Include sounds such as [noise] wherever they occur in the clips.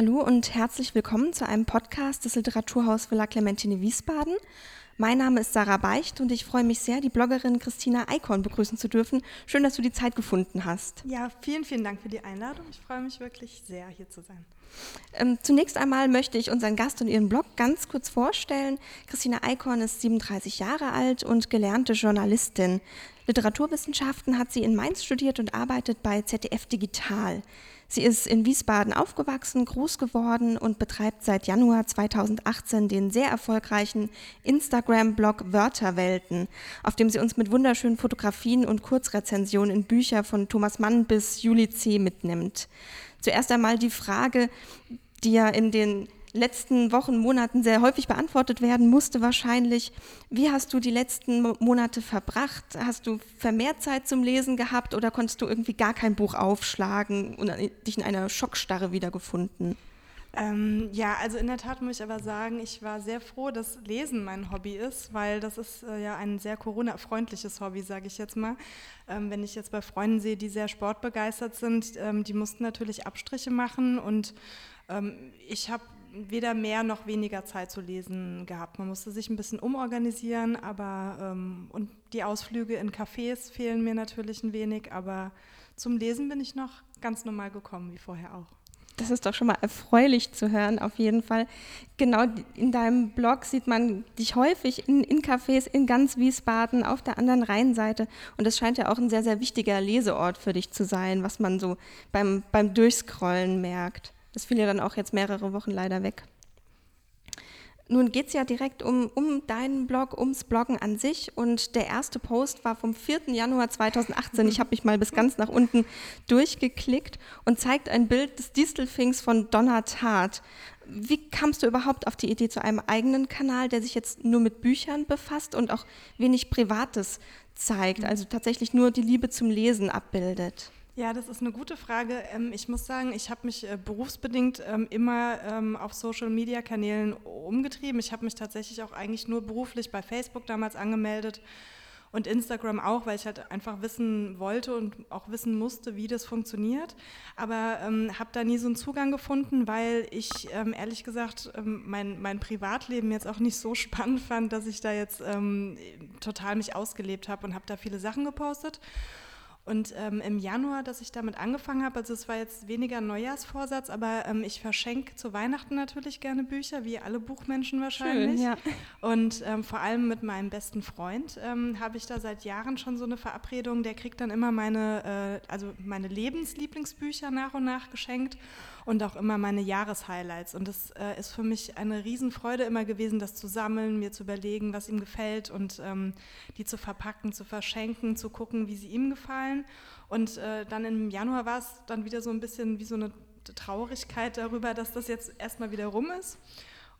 Hallo und herzlich willkommen zu einem Podcast des Literaturhaus Villa Clementine Wiesbaden. Mein Name ist Sarah Beicht und ich freue mich sehr, die Bloggerin Christina Eichhorn begrüßen zu dürfen. Schön, dass du die Zeit gefunden hast. Ja, vielen, vielen Dank für die Einladung. Ich freue mich wirklich sehr, hier zu sein. Ähm, zunächst einmal möchte ich unseren Gast und ihren Blog ganz kurz vorstellen. Christina Eichhorn ist 37 Jahre alt und gelernte Journalistin. Literaturwissenschaften hat sie in Mainz studiert und arbeitet bei ZDF Digital. Sie ist in Wiesbaden aufgewachsen, groß geworden und betreibt seit Januar 2018 den sehr erfolgreichen Instagram-Blog Wörterwelten, auf dem sie uns mit wunderschönen Fotografien und Kurzrezensionen in Bücher von Thomas Mann bis Juli C. mitnimmt. Zuerst einmal die Frage, die ja in den letzten Wochen, Monaten sehr häufig beantwortet werden musste wahrscheinlich. Wie hast du die letzten Monate verbracht? Hast du vermehrt Zeit zum Lesen gehabt oder konntest du irgendwie gar kein Buch aufschlagen und dich in einer Schockstarre wiedergefunden? Ähm, ja, also in der Tat muss ich aber sagen, ich war sehr froh, dass Lesen mein Hobby ist, weil das ist äh, ja ein sehr Corona-freundliches Hobby, sage ich jetzt mal. Ähm, wenn ich jetzt bei Freunden sehe, die sehr sportbegeistert sind, ähm, die mussten natürlich Abstriche machen und ähm, ich habe weder mehr noch weniger Zeit zu lesen gehabt. Man musste sich ein bisschen umorganisieren, aber ähm, und die Ausflüge in Cafés fehlen mir natürlich ein wenig, aber zum Lesen bin ich noch ganz normal gekommen, wie vorher auch. Das ist doch schon mal erfreulich zu hören, auf jeden Fall. Genau in deinem Blog sieht man dich häufig in, in Cafés in ganz Wiesbaden auf der anderen Rheinseite. Und das scheint ja auch ein sehr, sehr wichtiger Leseort für dich zu sein, was man so beim, beim Durchscrollen merkt. Das fiel ja dann auch jetzt mehrere Wochen leider weg. Nun geht es ja direkt um, um deinen Blog, ums Bloggen an sich. Und der erste Post war vom 4. Januar 2018. Ich habe mich mal bis ganz nach unten durchgeklickt und zeigt ein Bild des Distelfings von Donna Tart. Wie kamst du überhaupt auf die Idee zu einem eigenen Kanal, der sich jetzt nur mit Büchern befasst und auch wenig Privates zeigt, also tatsächlich nur die Liebe zum Lesen abbildet? Ja, das ist eine gute Frage. Ähm, ich muss sagen, ich habe mich äh, berufsbedingt ähm, immer ähm, auf Social-Media-Kanälen umgetrieben. Ich habe mich tatsächlich auch eigentlich nur beruflich bei Facebook damals angemeldet und Instagram auch, weil ich halt einfach wissen wollte und auch wissen musste, wie das funktioniert. Aber habe da nie so einen Zugang gefunden, weil ich ehrlich gesagt mein, mein Privatleben jetzt auch nicht so [laughs] spannend fand, dass ich da jetzt total mich ausgelebt habe und habe da viele Sachen gepostet. Und ähm, im Januar, dass ich damit angefangen habe, also es war jetzt weniger ein Neujahrsvorsatz, aber ähm, ich verschenke zu Weihnachten natürlich gerne Bücher, wie alle Buchmenschen wahrscheinlich. Schön, ja. Und ähm, vor allem mit meinem besten Freund ähm, habe ich da seit Jahren schon so eine Verabredung. Der kriegt dann immer meine, äh, also meine Lebenslieblingsbücher nach und nach geschenkt und auch immer meine Jahreshighlights. Und das äh, ist für mich eine Riesenfreude immer gewesen, das zu sammeln, mir zu überlegen, was ihm gefällt und ähm, die zu verpacken, zu verschenken, zu gucken, wie sie ihm gefallen. Und äh, dann im Januar war es dann wieder so ein bisschen wie so eine Traurigkeit darüber, dass das jetzt erstmal wieder rum ist.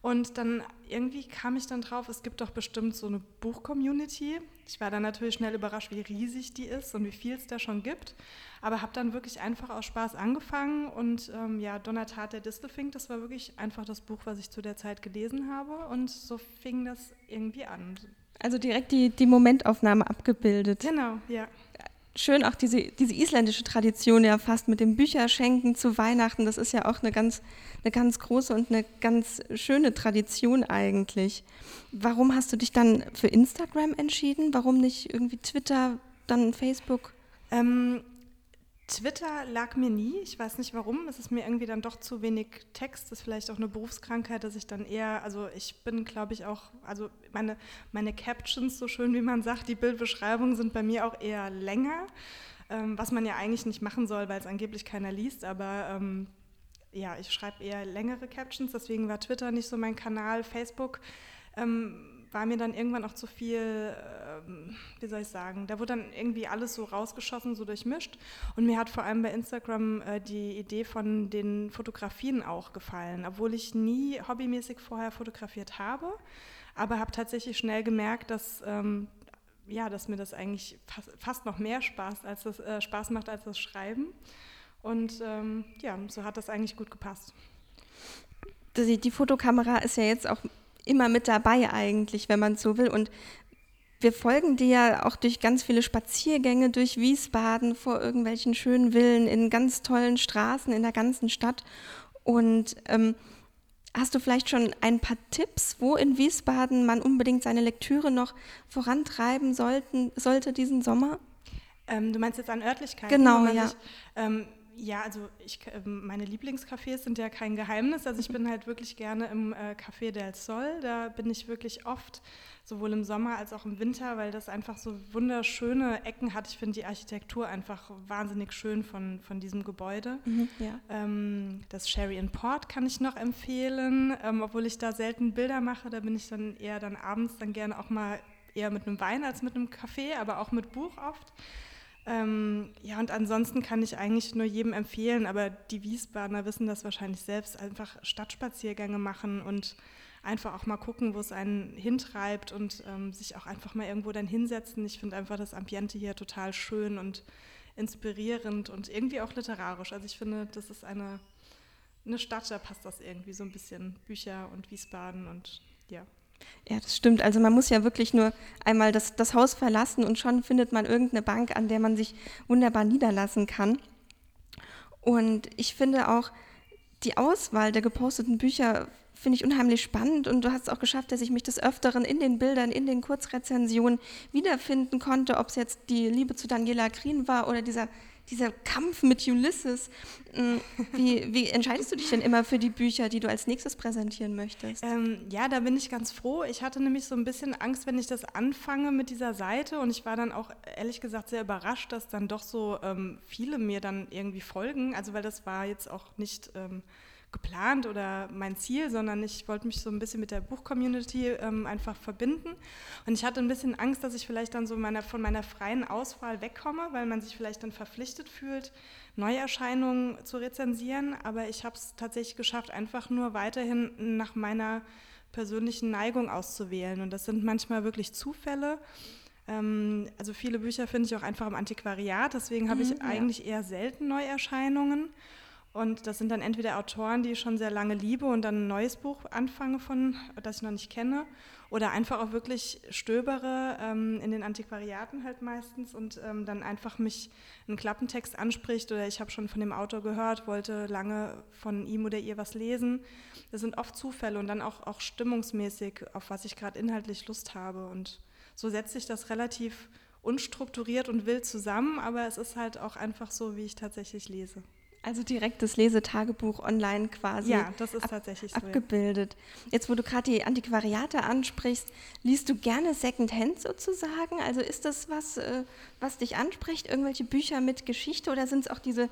Und dann irgendwie kam ich dann drauf, es gibt doch bestimmt so eine Buch-Community. Ich war dann natürlich schnell überrascht, wie riesig die ist und wie viel es da schon gibt. Aber habe dann wirklich einfach aus Spaß angefangen. Und ähm, ja, Donatat der Distelfink, das war wirklich einfach das Buch, was ich zu der Zeit gelesen habe. Und so fing das irgendwie an. Also direkt die, die Momentaufnahme abgebildet. Genau, ja schön auch diese, diese isländische Tradition ja fast mit dem Bücherschenken zu Weihnachten. Das ist ja auch eine ganz, eine ganz große und eine ganz schöne Tradition eigentlich. Warum hast du dich dann für Instagram entschieden? Warum nicht irgendwie Twitter, dann Facebook? Ähm, Twitter lag mir nie. Ich weiß nicht warum. Es ist mir irgendwie dann doch zu wenig Text. Das ist vielleicht auch eine Berufskrankheit, dass ich dann eher, also ich bin, glaube ich, auch, also meine, meine Captions, so schön wie man sagt, die Bildbeschreibungen sind bei mir auch eher länger, ähm, was man ja eigentlich nicht machen soll, weil es angeblich keiner liest. Aber ähm, ja, ich schreibe eher längere Captions, deswegen war Twitter nicht so mein Kanal. Facebook. Ähm, war mir dann irgendwann auch zu viel, ähm, wie soll ich sagen, da wurde dann irgendwie alles so rausgeschossen, so durchmischt. Und mir hat vor allem bei Instagram äh, die Idee von den Fotografien auch gefallen, obwohl ich nie hobbymäßig vorher fotografiert habe, aber habe tatsächlich schnell gemerkt, dass ähm, ja, dass mir das eigentlich fast, fast noch mehr Spaß, als das, äh, Spaß macht als das Schreiben. Und ähm, ja, so hat das eigentlich gut gepasst. Die, die Fotokamera ist ja jetzt auch immer mit dabei eigentlich, wenn man so will. Und wir folgen dir ja auch durch ganz viele Spaziergänge durch Wiesbaden vor irgendwelchen schönen Villen in ganz tollen Straßen in der ganzen Stadt. Und ähm, hast du vielleicht schon ein paar Tipps, wo in Wiesbaden man unbedingt seine Lektüre noch vorantreiben sollten, sollte diesen Sommer? Ähm, du meinst jetzt an Örtlichkeiten? Genau, ja. Sich, ähm, ja, also ich, ähm, meine Lieblingscafés sind ja kein Geheimnis. Also ich bin halt wirklich gerne im äh, Café del Sol. Da bin ich wirklich oft, sowohl im Sommer als auch im Winter, weil das einfach so wunderschöne Ecken hat. Ich finde die Architektur einfach wahnsinnig schön von, von diesem Gebäude. Mhm, ja. ähm, das Sherry and Port kann ich noch empfehlen, ähm, obwohl ich da selten Bilder mache. Da bin ich dann eher dann abends dann gerne auch mal eher mit einem Wein als mit einem Kaffee, aber auch mit Buch oft. Ähm, ja, und ansonsten kann ich eigentlich nur jedem empfehlen, aber die Wiesbadener wissen das wahrscheinlich selbst, einfach Stadtspaziergänge machen und einfach auch mal gucken, wo es einen hintreibt und ähm, sich auch einfach mal irgendwo dann hinsetzen. Ich finde einfach das Ambiente hier total schön und inspirierend und irgendwie auch literarisch. Also ich finde, das ist eine, eine Stadt, da passt das irgendwie so ein bisschen Bücher und Wiesbaden und ja. Ja, das stimmt. Also man muss ja wirklich nur einmal das, das Haus verlassen und schon findet man irgendeine Bank, an der man sich wunderbar niederlassen kann. Und ich finde auch die Auswahl der geposteten Bücher finde ich unheimlich spannend und du hast es auch geschafft, dass ich mich des Öfteren in den Bildern, in den Kurzrezensionen wiederfinden konnte, ob es jetzt die Liebe zu Daniela Green war oder dieser dieser Kampf mit Ulysses. Mm, wie, wie, entscheidest du dich denn immer für die Bücher, die du als nächstes präsentieren möchtest? Ähm, ja, da bin ich ganz froh. Ich hatte nämlich so ein bisschen Angst, wenn ich das anfange mit dieser Seite und ich war dann auch ehrlich gesagt sehr überrascht, dass dann doch so ähm, viele mir dann irgendwie folgen. Also weil das war jetzt auch nicht... Ähm, geplant oder mein Ziel, sondern ich wollte mich so ein bisschen mit der Buchcommunity ähm, einfach verbinden. Und ich hatte ein bisschen Angst, dass ich vielleicht dann so meiner, von meiner freien Auswahl wegkomme, weil man sich vielleicht dann verpflichtet fühlt, Neuerscheinungen zu rezensieren. Aber ich habe es tatsächlich geschafft, einfach nur weiterhin nach meiner persönlichen Neigung auszuwählen. Und das sind manchmal wirklich Zufälle. Ähm, also viele Bücher finde ich auch einfach im Antiquariat, deswegen habe ich mhm, eigentlich eher selten Neuerscheinungen. Und das sind dann entweder Autoren, die ich schon sehr lange liebe und dann ein neues Buch anfange von, das ich noch nicht kenne, oder einfach auch wirklich stöbere ähm, in den Antiquariaten halt meistens und ähm, dann einfach mich ein Klappentext anspricht oder ich habe schon von dem Autor gehört, wollte lange von ihm oder ihr was lesen. Das sind oft Zufälle und dann auch, auch stimmungsmäßig, auf was ich gerade inhaltlich Lust habe. Und so setzt sich das relativ unstrukturiert und wild zusammen, aber es ist halt auch einfach so, wie ich tatsächlich lese. Also direkt das Lesetagebuch online quasi. Ja, das ist ab, tatsächlich so. Abgebildet. Jetzt, wo du gerade die Antiquariate ansprichst, liest du gerne Secondhand sozusagen? Also ist das was, äh, was dich anspricht? Irgendwelche Bücher mit Geschichte oder sind es auch diese,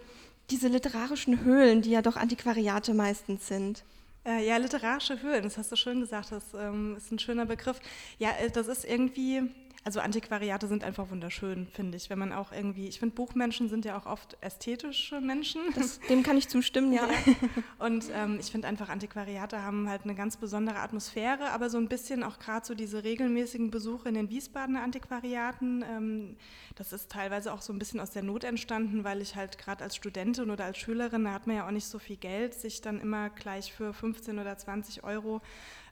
diese literarischen Höhlen, die ja doch Antiquariate meistens sind? Äh, ja, literarische Höhlen, das hast du schön gesagt, das ähm, ist ein schöner Begriff. Ja, äh, das ist irgendwie also Antiquariate sind einfach wunderschön, finde ich. Wenn man auch irgendwie, ich finde, Buchmenschen sind ja auch oft ästhetische Menschen. Das, [laughs] dem kann ich zustimmen, ja. ja. [laughs] Und ähm, ich finde einfach, Antiquariate haben halt eine ganz besondere Atmosphäre, aber so ein bisschen auch gerade so diese regelmäßigen Besuche in den Wiesbadener Antiquariaten. Ähm, das ist teilweise auch so ein bisschen aus der Not entstanden, weil ich halt gerade als Studentin oder als Schülerin, da hat man ja auch nicht so viel Geld, sich dann immer gleich für 15 oder 20 Euro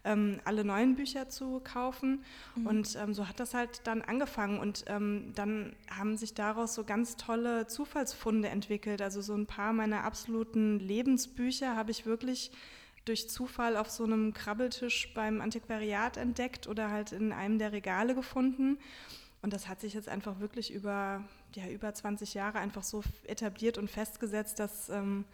ähm, alle neuen Bücher zu kaufen. Mhm. Und ähm, so hat das halt dann angefangen. Und ähm, dann haben sich daraus so ganz tolle Zufallsfunde entwickelt. Also so ein paar meiner absoluten Lebensbücher habe ich wirklich durch Zufall auf so einem Krabbeltisch beim Antiquariat entdeckt oder halt in einem der Regale gefunden. Und das hat sich jetzt einfach wirklich über, ja, über 20 Jahre einfach so etabliert und festgesetzt, dass ähm,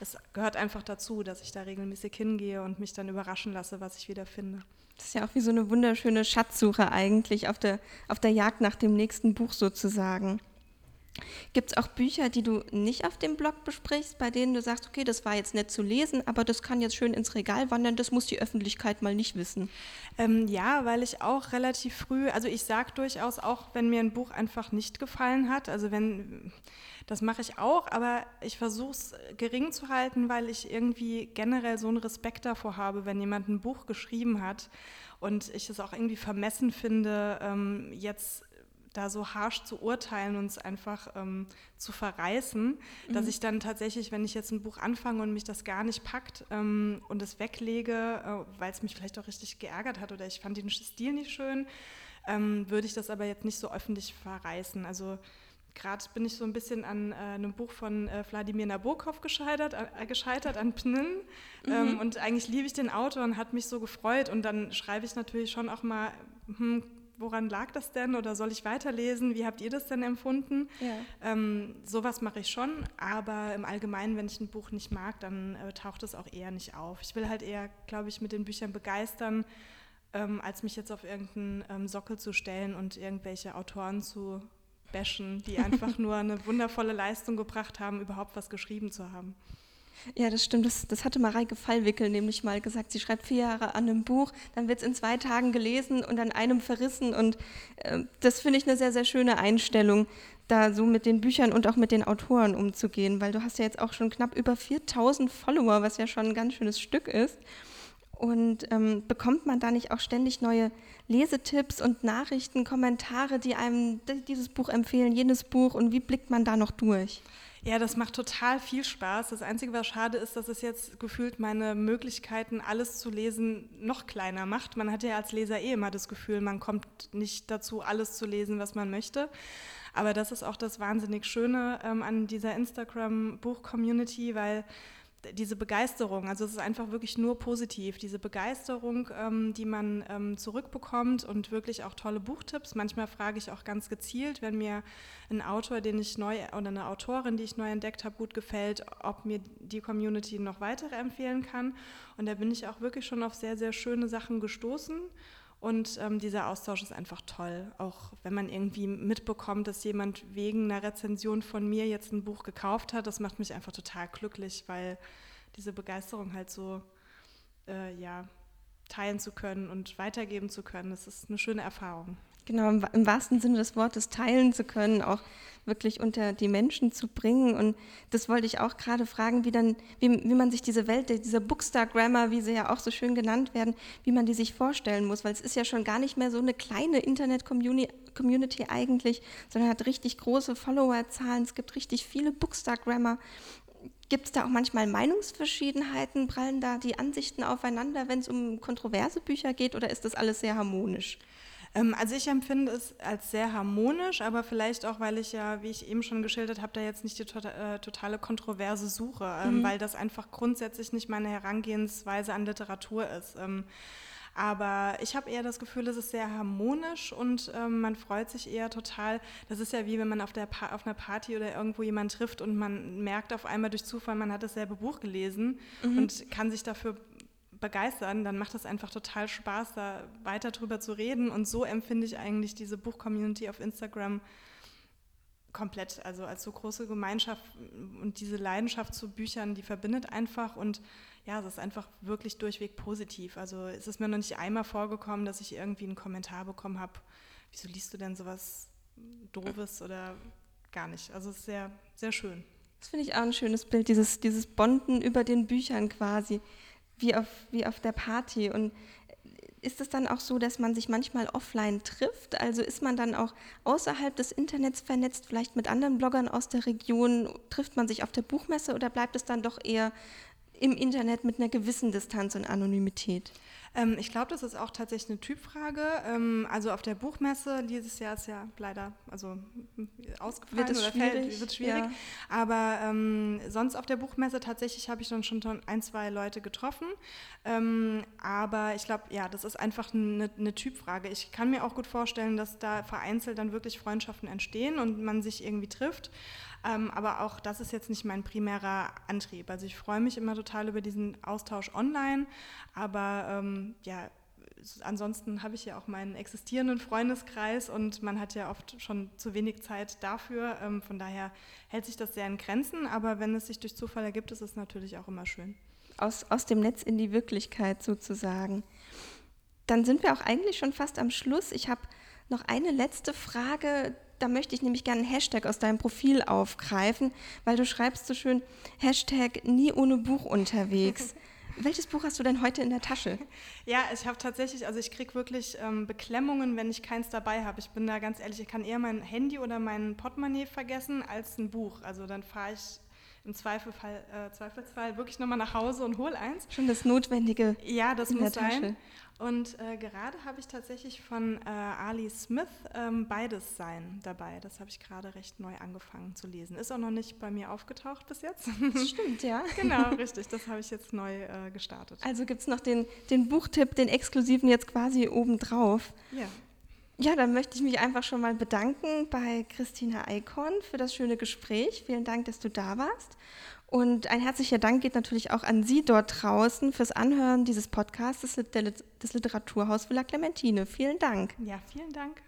es gehört einfach dazu, dass ich da regelmäßig hingehe und mich dann überraschen lasse, was ich wieder finde. Das ist ja auch wie so eine wunderschöne Schatzsuche eigentlich auf der, auf der Jagd nach dem nächsten Buch sozusagen. Gibt es auch Bücher, die du nicht auf dem Blog besprichst, bei denen du sagst, okay, das war jetzt nett zu lesen, aber das kann jetzt schön ins Regal wandern, das muss die Öffentlichkeit mal nicht wissen? Ähm, ja, weil ich auch relativ früh, also ich sage durchaus auch, wenn mir ein Buch einfach nicht gefallen hat, also wenn, das mache ich auch, aber ich versuche es gering zu halten, weil ich irgendwie generell so einen Respekt davor habe, wenn jemand ein Buch geschrieben hat und ich es auch irgendwie vermessen finde, ähm, jetzt da so harsch zu urteilen und es einfach ähm, zu verreißen, mhm. dass ich dann tatsächlich, wenn ich jetzt ein Buch anfange und mich das gar nicht packt ähm, und es weglege, äh, weil es mich vielleicht auch richtig geärgert hat oder ich fand den Stil nicht schön, ähm, würde ich das aber jetzt nicht so öffentlich verreißen. Also gerade bin ich so ein bisschen an äh, einem Buch von äh, Wladimir Nabokov gescheitert, äh, gescheitert an Pnin. Mhm. Ähm, und eigentlich liebe ich den Autor und hat mich so gefreut. Und dann schreibe ich natürlich schon auch mal, hm, woran lag das denn oder soll ich weiterlesen? Wie habt ihr das denn empfunden? Ja. Ähm, sowas mache ich schon, aber im Allgemeinen, wenn ich ein Buch nicht mag, dann äh, taucht es auch eher nicht auf. Ich will halt eher, glaube ich, mit den Büchern begeistern, ähm, als mich jetzt auf irgendeinen ähm, Sockel zu stellen und irgendwelche Autoren zu bashen, die [laughs] einfach nur eine wundervolle Leistung gebracht haben, überhaupt was geschrieben zu haben. Ja, das stimmt. Das, das hatte Mareike Fallwickel nämlich mal gesagt. Sie schreibt vier Jahre an einem Buch, dann wird es in zwei Tagen gelesen und an einem verrissen. Und äh, das finde ich eine sehr, sehr schöne Einstellung, da so mit den Büchern und auch mit den Autoren umzugehen, weil du hast ja jetzt auch schon knapp über 4000 Follower, was ja schon ein ganz schönes Stück ist. Und ähm, bekommt man da nicht auch ständig neue Lesetipps und Nachrichten, Kommentare, die einem dieses Buch empfehlen, jenes Buch und wie blickt man da noch durch? Ja, das macht total viel Spaß. Das Einzige, was schade ist, dass es jetzt gefühlt meine Möglichkeiten, alles zu lesen, noch kleiner macht. Man hat ja als Leser eh immer das Gefühl, man kommt nicht dazu, alles zu lesen, was man möchte. Aber das ist auch das wahnsinnig Schöne ähm, an dieser Instagram-Buch-Community, weil diese Begeisterung, also es ist einfach wirklich nur positiv, diese Begeisterung, ähm, die man ähm, zurückbekommt und wirklich auch tolle Buchtipps. Manchmal frage ich auch ganz gezielt, wenn mir ein Autor, den ich neu oder eine Autorin, die ich neu entdeckt habe, gut gefällt, ob mir die Community noch weitere empfehlen kann. Und da bin ich auch wirklich schon auf sehr, sehr schöne Sachen gestoßen. Und ähm, dieser Austausch ist einfach toll. Auch wenn man irgendwie mitbekommt, dass jemand wegen einer Rezension von mir jetzt ein Buch gekauft hat, das macht mich einfach total glücklich, weil diese Begeisterung halt so äh, ja, teilen zu können und weitergeben zu können, das ist eine schöne Erfahrung. Genau, im, wahrsten Sinne des Wortes teilen zu können, auch wirklich unter die Menschen zu bringen. Und das wollte ich auch gerade fragen, wie, dann, wie, wie man sich diese Welt, dieser Bookstagrammar, wie sie ja auch so schön genannt werden, wie man die sich vorstellen muss, weil es ist ja schon gar nicht mehr so eine kleine Internet-Community eigentlich, sondern hat richtig große Followerzahlen, es gibt richtig viele Bookstagrammer. Gibt es da auch manchmal Meinungsverschiedenheiten? Prallen da die Ansichten aufeinander, wenn es um kontroverse Bücher geht, oder ist das alles sehr harmonisch? Ähm, also ich empfinde es als sehr harmonisch, aber vielleicht auch, weil ich ja, wie ich eben schon geschildert habe, da jetzt nicht die tota-, äh, totale Kontroverse suche, ähm, mhm. weil das einfach grundsätzlich nicht meine Herangehensweise an Literatur ist. Ähm, aber ich habe eher das Gefühl, es ist sehr harmonisch und ähm, man freut sich eher total. Das ist ja wie wenn man auf, der auf einer Party oder irgendwo jemanden trifft und man merkt auf einmal durch Zufall, man hat dasselbe Buch gelesen mhm. und kann sich dafür begeistern, dann macht es einfach total Spaß, da weiter drüber zu reden. Und so empfinde ich eigentlich diese Buch-Community auf Instagram komplett, also als so große Gemeinschaft und diese Leidenschaft zu Büchern, die verbindet einfach und ja, es ist einfach wirklich durchweg positiv. Also es ist mir noch nicht einmal vorgekommen, dass ich irgendwie einen Kommentar bekommen habe, wieso liest du denn sowas Doofes oder gar nicht. Also es ist sehr, sehr schön. Das finde ich auch ein schönes Bild, dieses, dieses Bonden über den Büchern quasi wie auf, wie auf der Party. Und ist es dann auch so, dass man sich manchmal offline trifft? Also ist man dann auch außerhalb des Internets vernetzt, vielleicht mit anderen Bloggern aus der Region? Trifft man sich auf der Buchmesse oder bleibt es dann doch eher im Internet mit einer gewissen Distanz und Anonymität? Ähm, ich glaube, das ist auch tatsächlich eine Typfrage. Ähm, also auf der Buchmesse dieses Jahr ist ja leider also ausgefallen wird oder fällt, wird schwierig. Ja. Aber ähm, sonst auf der Buchmesse tatsächlich habe ich dann schon ein, zwei Leute getroffen. Ähm, aber ich glaube, ja, das ist einfach eine, eine Typfrage. Ich kann mir auch gut vorstellen, dass da vereinzelt dann wirklich Freundschaften entstehen und man sich irgendwie trifft. Ähm, aber auch das ist jetzt nicht mein primärer Antrieb. Also ich freue mich immer total über diesen Austausch online, aber ähm, ja, ansonsten habe ich ja auch meinen existierenden Freundeskreis und man hat ja oft schon zu wenig Zeit dafür. Ähm, von daher hält sich das sehr in Grenzen, aber wenn es sich durch Zufall ergibt, ist es natürlich auch immer schön. Aus, aus dem Netz in die Wirklichkeit sozusagen. Dann sind wir auch eigentlich schon fast am Schluss. Ich habe noch eine letzte Frage, da möchte ich nämlich gerne einen Hashtag aus deinem Profil aufgreifen, weil du schreibst so schön Hashtag nie ohne Buch unterwegs. [laughs] Welches Buch hast du denn heute in der Tasche? Ja, ich habe tatsächlich, also ich kriege wirklich ähm, Beklemmungen, wenn ich keins dabei habe. Ich bin da ganz ehrlich, ich kann eher mein Handy oder mein Portemonnaie vergessen als ein Buch. Also dann fahre ich im Zweifelfall, äh, Zweifelsfall wirklich nochmal nach Hause und hol eins. Schon das Notwendige. Ja, das muss sein. Und äh, gerade habe ich tatsächlich von äh, Ali Smith ähm, Beides Sein dabei. Das habe ich gerade recht neu angefangen zu lesen. Ist auch noch nicht bei mir aufgetaucht bis jetzt. Das stimmt, ja. [laughs] genau, richtig. Das habe ich jetzt neu äh, gestartet. Also gibt es noch den, den Buchtipp, den exklusiven jetzt quasi obendrauf. Ja. Ja, dann möchte ich mich einfach schon mal bedanken bei Christina Eikon für das schöne Gespräch. Vielen Dank, dass du da warst. Und ein herzlicher Dank geht natürlich auch an Sie dort draußen fürs Anhören dieses Podcasts des Literaturhaus Villa Clementine. Vielen Dank. Ja, vielen Dank.